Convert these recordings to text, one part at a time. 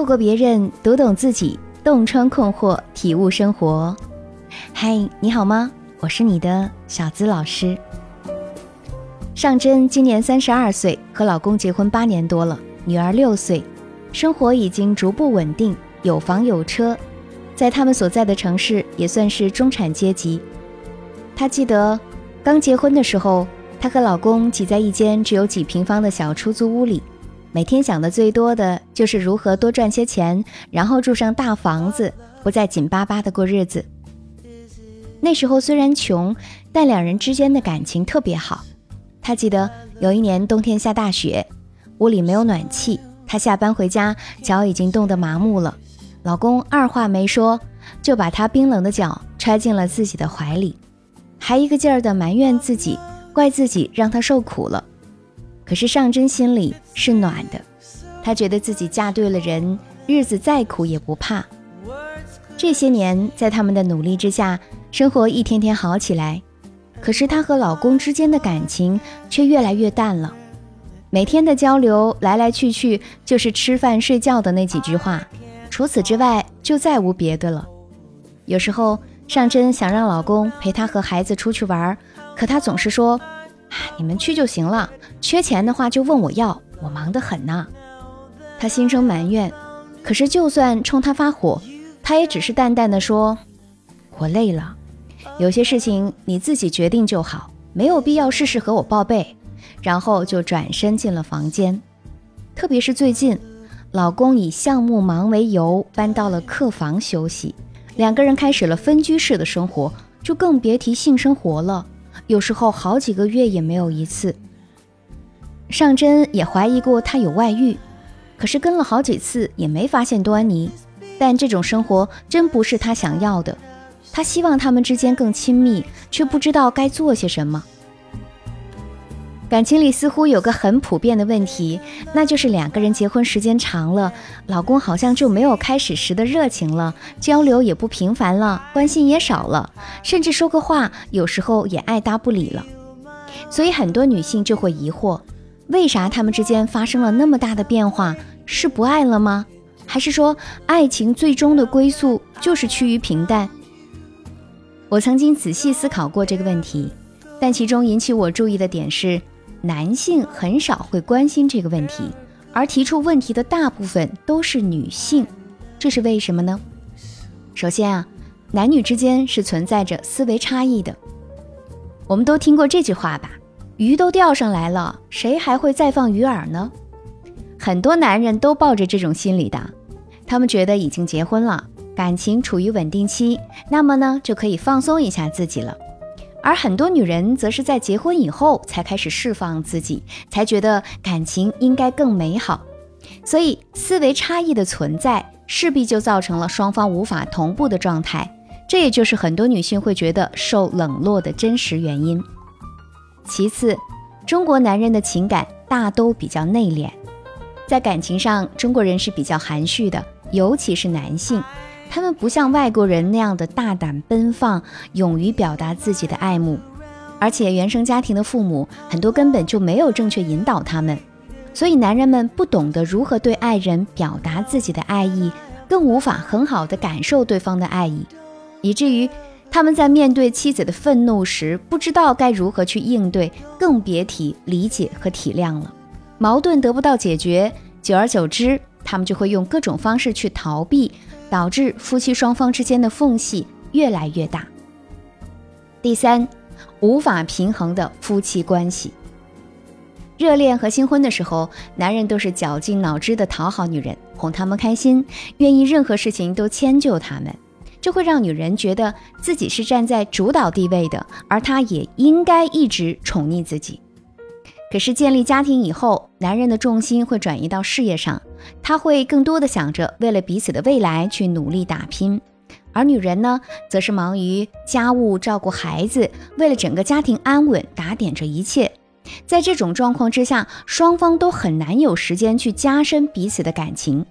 透过别人读懂自己，洞穿困惑，体悟生活。嗨，你好吗？我是你的小资老师。尚真今年三十二岁，和老公结婚八年多了，女儿六岁，生活已经逐步稳定，有房有车，在他们所在的城市也算是中产阶级。她记得刚结婚的时候，她和老公挤在一间只有几平方的小出租屋里。每天想的最多的就是如何多赚些钱，然后住上大房子，不再紧巴巴的过日子。那时候虽然穷，但两人之间的感情特别好。她记得有一年冬天下大雪，屋里没有暖气，她下班回家脚已经冻得麻木了，老公二话没说就把她冰冷的脚揣进了自己的怀里，还一个劲儿的埋怨自己，怪自己让她受苦了。可是尚真心里是暖的，她觉得自己嫁对了人，日子再苦也不怕。这些年，在他们的努力之下，生活一天天好起来。可是她和老公之间的感情却越来越淡了。每天的交流来来去去就是吃饭睡觉的那几句话，除此之外就再无别的了。有时候尚真想让老公陪她和孩子出去玩，可他总是说。你们去就行了，缺钱的话就问我要，我忙得很呢。他心生埋怨，可是就算冲他发火，他也只是淡淡的说：“我累了，有些事情你自己决定就好，没有必要事事和我报备。”然后就转身进了房间。特别是最近，老公以项目忙为由搬到了客房休息，两个人开始了分居式的生活，就更别提性生活了。有时候好几个月也没有一次。尚真也怀疑过他有外遇，可是跟了好几次也没发现端倪。但这种生活真不是他想要的，他希望他们之间更亲密，却不知道该做些什么。感情里似乎有个很普遍的问题，那就是两个人结婚时间长了，老公好像就没有开始时的热情了，交流也不频繁了，关心也少了，甚至说个话有时候也爱搭不理了。所以很多女性就会疑惑，为啥他们之间发生了那么大的变化？是不爱了吗？还是说爱情最终的归宿就是趋于平淡？我曾经仔细思考过这个问题，但其中引起我注意的点是。男性很少会关心这个问题，而提出问题的大部分都是女性，这是为什么呢？首先啊，男女之间是存在着思维差异的。我们都听过这句话吧？鱼都钓上来了，谁还会再放鱼饵呢？很多男人都抱着这种心理的，他们觉得已经结婚了，感情处于稳定期，那么呢就可以放松一下自己了。而很多女人则是在结婚以后才开始释放自己，才觉得感情应该更美好。所以，思维差异的存在势必就造成了双方无法同步的状态，这也就是很多女性会觉得受冷落的真实原因。其次，中国男人的情感大都比较内敛，在感情上，中国人是比较含蓄的，尤其是男性。他们不像外国人那样的大胆奔放，勇于表达自己的爱慕，而且原生家庭的父母很多根本就没有正确引导他们，所以男人们不懂得如何对爱人表达自己的爱意，更无法很好的感受对方的爱意，以至于他们在面对妻子的愤怒时，不知道该如何去应对，更别提理解和体谅了。矛盾得不到解决，久而久之，他们就会用各种方式去逃避。导致夫妻双方之间的缝隙越来越大。第三，无法平衡的夫妻关系。热恋和新婚的时候，男人都是绞尽脑汁的讨好女人，哄她们开心，愿意任何事情都迁就她们，这会让女人觉得自己是站在主导地位的，而他也应该一直宠溺自己。可是建立家庭以后，男人的重心会转移到事业上，他会更多的想着为了彼此的未来去努力打拼，而女人呢，则是忙于家务、照顾孩子，为了整个家庭安稳打点着一切。在这种状况之下，双方都很难有时间去加深彼此的感情。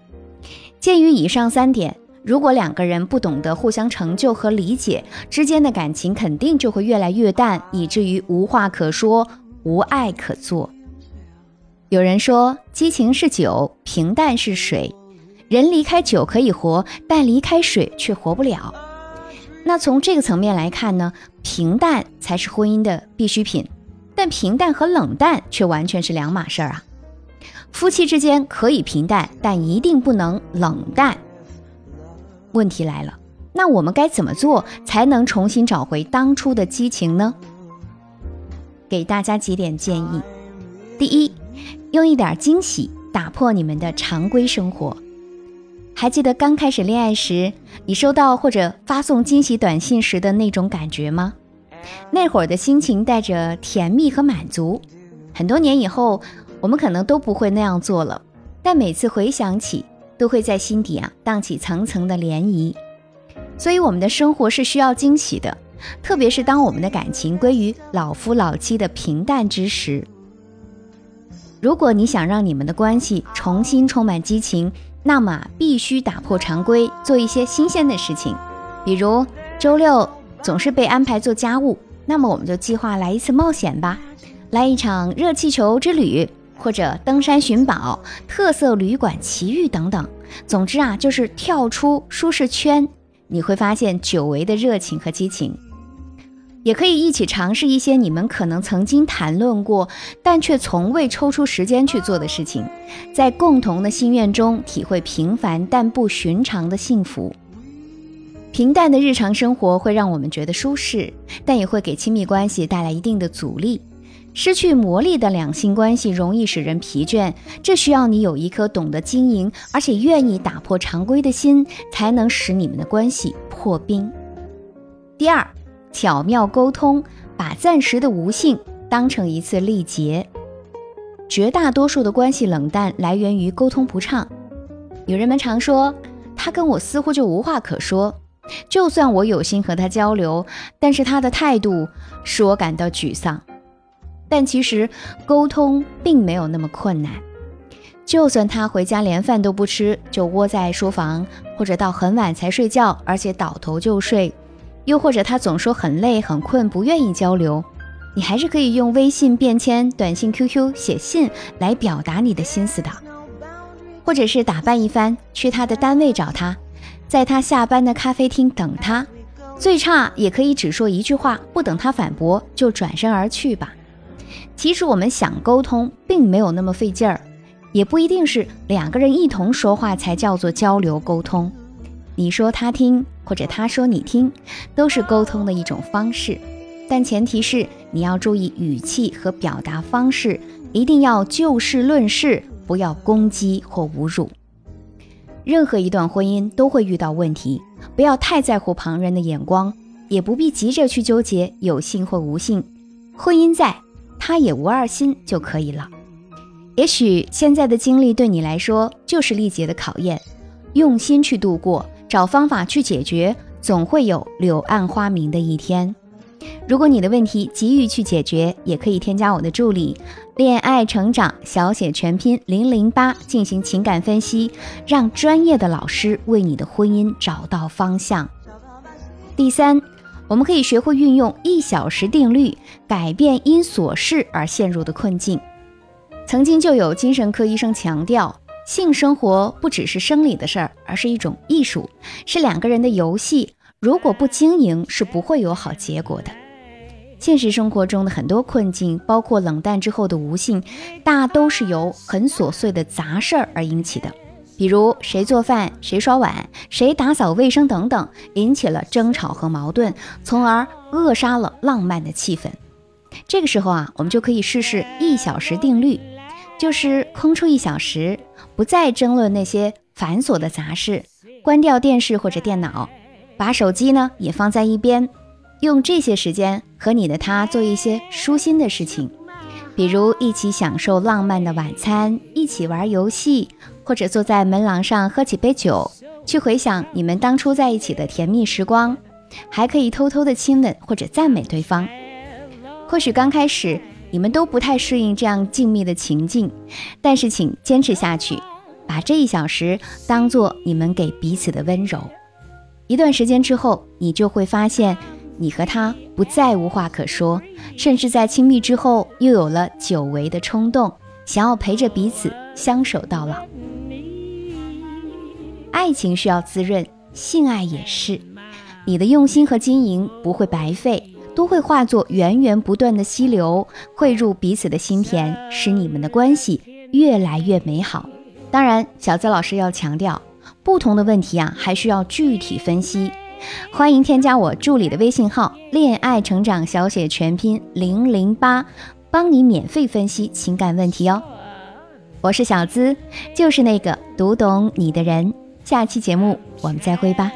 鉴于以上三点，如果两个人不懂得互相成就和理解，之间的感情肯定就会越来越淡，以至于无话可说。无爱可做。有人说，激情是酒，平淡是水。人离开酒可以活，但离开水却活不了。那从这个层面来看呢，平淡才是婚姻的必需品，但平淡和冷淡却完全是两码事儿啊。夫妻之间可以平淡，但一定不能冷淡。问题来了，那我们该怎么做才能重新找回当初的激情呢？给大家几点建议：第一，用一点惊喜打破你们的常规生活。还记得刚开始恋爱时，你收到或者发送惊喜短信时的那种感觉吗？那会儿的心情带着甜蜜和满足。很多年以后。我们可能都不会那样做了，但每次回想起，都会在心底啊荡起层层的涟漪。所以，我们的生活是需要惊喜的，特别是当我们的感情归于老夫老妻的平淡之时。如果你想让你们的关系重新充满激情，那么必须打破常规，做一些新鲜的事情。比如周六总是被安排做家务，那么我们就计划来一次冒险吧，来一场热气球之旅。或者登山寻宝、特色旅馆奇遇等等，总之啊，就是跳出舒适圈，你会发现久违的热情和激情。也可以一起尝试一些你们可能曾经谈论过，但却从未抽出时间去做的事情，在共同的心愿中体会平凡但不寻常的幸福。平淡的日常生活会让我们觉得舒适，但也会给亲密关系带来一定的阻力。失去魔力的两性关系容易使人疲倦，这需要你有一颗懂得经营而且愿意打破常规的心，才能使你们的关系破冰。第二，巧妙沟通，把暂时的无性当成一次历劫。绝大多数的关系冷淡来源于沟通不畅。女人们常说，他跟我似乎就无话可说，就算我有心和他交流，但是他的态度使我感到沮丧。但其实沟通并没有那么困难，就算他回家连饭都不吃，就窝在书房，或者到很晚才睡觉，而且倒头就睡，又或者他总说很累很困，不愿意交流，你还是可以用微信便签、短信、QQ、写信来表达你的心思的，或者是打扮一番去他的单位找他，在他下班的咖啡厅等他，最差也可以只说一句话，不等他反驳就转身而去吧。其实我们想沟通，并没有那么费劲儿，也不一定是两个人一同说话才叫做交流沟通。你说他听，或者他说你听，都是沟通的一种方式。但前提是你要注意语气和表达方式，一定要就事论事，不要攻击或侮辱。任何一段婚姻都会遇到问题，不要太在乎旁人的眼光，也不必急着去纠结有性或无性。婚姻在。他也无二心就可以了。也许现在的经历对你来说就是历劫的考验，用心去度过，找方法去解决，总会有柳暗花明的一天。如果你的问题急于去解决，也可以添加我的助理“恋爱成长”小写全拼零零八进行情感分析，让专业的老师为你的婚姻找到方向。第三。我们可以学会运用一小时定律，改变因琐事而陷入的困境。曾经就有精神科医生强调，性生活不只是生理的事儿，而是一种艺术，是两个人的游戏。如果不经营，是不会有好结果的。现实生活中的很多困境，包括冷淡之后的无性，大都是由很琐碎的杂事儿而引起的。比如谁做饭、谁刷碗、谁打扫卫生等等，引起了争吵和矛盾，从而扼杀了浪漫的气氛。这个时候啊，我们就可以试试一小时定律，就是空出一小时，不再争论那些繁琐的杂事，关掉电视或者电脑，把手机呢也放在一边，用这些时间和你的他做一些舒心的事情，比如一起享受浪漫的晚餐，一起玩游戏。或者坐在门廊上喝几杯酒，去回想你们当初在一起的甜蜜时光，还可以偷偷的亲吻或者赞美对方。或许刚开始你们都不太适应这样静谧的情境，但是请坚持下去，把这一小时当做你们给彼此的温柔。一段时间之后，你就会发现你和他不再无话可说，甚至在亲密之后又有了久违的冲动，想要陪着彼此相守到老。爱情需要滋润，性爱也是。你的用心和经营不会白费，都会化作源源不断的溪流，汇入彼此的心田，使你们的关系越来越美好。当然，小资老师要强调，不同的问题啊，还需要具体分析。欢迎添加我助理的微信号“恋爱成长小写全拼零零八”，帮你免费分析情感问题哦。我是小资，就是那个读懂你的人。下期节目我们再会吧。